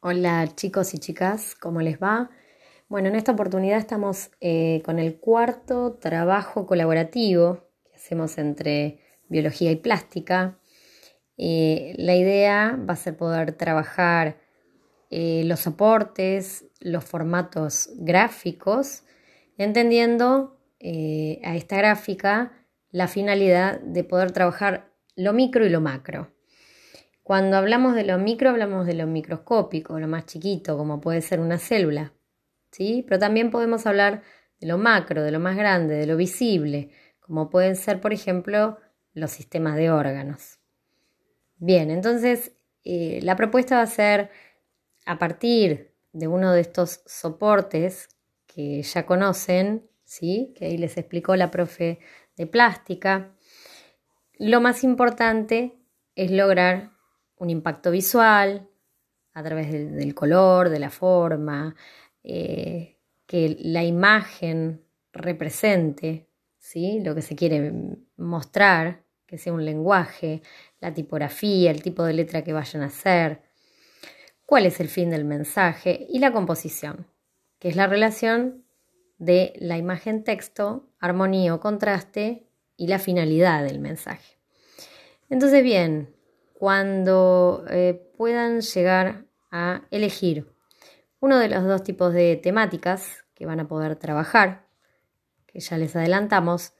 Hola chicos y chicas, ¿cómo les va? Bueno, en esta oportunidad estamos eh, con el cuarto trabajo colaborativo que hacemos entre biología y plástica. Eh, la idea va a ser poder trabajar eh, los soportes, los formatos gráficos, entendiendo a esta gráfica la finalidad de poder trabajar lo micro y lo macro. Cuando hablamos de lo micro, hablamos de lo microscópico, lo más chiquito, como puede ser una célula. ¿sí? Pero también podemos hablar de lo macro, de lo más grande, de lo visible, como pueden ser, por ejemplo, los sistemas de órganos. Bien, entonces eh, la propuesta va a ser a partir de uno de estos soportes que ya conocen, ¿sí? que ahí les explicó la profe de plástica, lo más importante es lograr un impacto visual a través del, color, de la forma, eh, que la imagen represente ¿sí? lo que se quiere mostrar, que sea un lenguaje, la tipografía, el tipo de letra que vayan a hacer, cuál es el fin del mensaje y la composición, que es la relación de la imagen-texto, armonía o contraste y la finalidad del mensaje. Entonces, bien, cuando eh, puedan llegar a elegir uno de los dos tipos de temáticas que van a poder trabajar, que ya les adelantamos,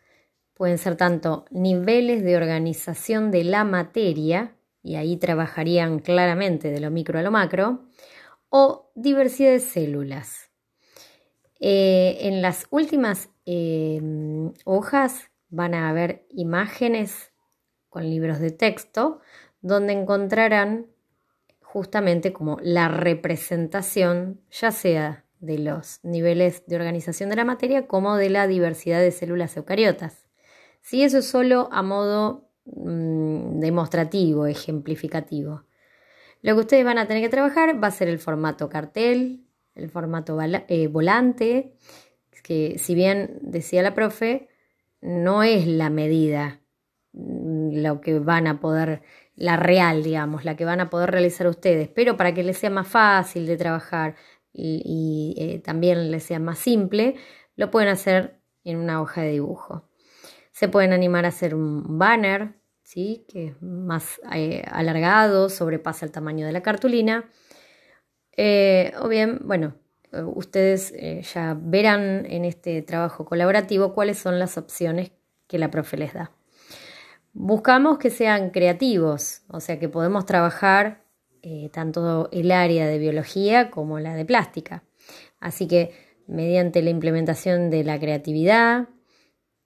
pueden ser tanto niveles de organización de la materia, y ahí trabajarían claramente de lo micro a lo macro, o diversidad de células. Eh, en las últimas eh, hojas van a haber imágenes con libros de texto donde encontrarán justamente como la representación, ya sea de los niveles de organización de la materia como de la diversidad de células eucariotas. Si eso es solo a modo mm, demostrativo, ejemplificativo. Lo que ustedes van a tener que trabajar va a ser el formato cartel, el formato eh, volante, que si bien decía la profe, no es la medida lo que van a poder la real, digamos, la que van a poder realizar ustedes, pero para que les sea más fácil de trabajar y, eh, también les sea más simple, lo pueden hacer en una hoja de dibujo. Se pueden animar a hacer un banner, ¿sí? que es más eh, alargado, sobrepasa el tamaño de la cartulina. Eh, o bien, bueno, ustedes ya verán en este trabajo colaborativo cuáles son las opciones que la profe les da. Buscamos que sean creativos, o sea que podemos trabajar eh, tanto el área de biología como la de plástica. Así que mediante la implementación de la creatividad,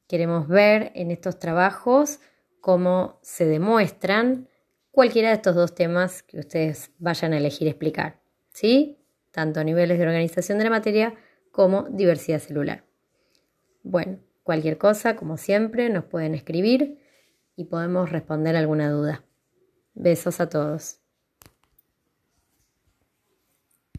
queremos ver en estos trabajos cómo se demuestran cualquiera de estos dos temas que ustedes vayan a elegir explicar, ¿sí? Tanto niveles de organización de la materia como diversidad celular. Bueno, cualquier cosa, como siempre, nos pueden escribir y podemos responder alguna duda. Besos a todos.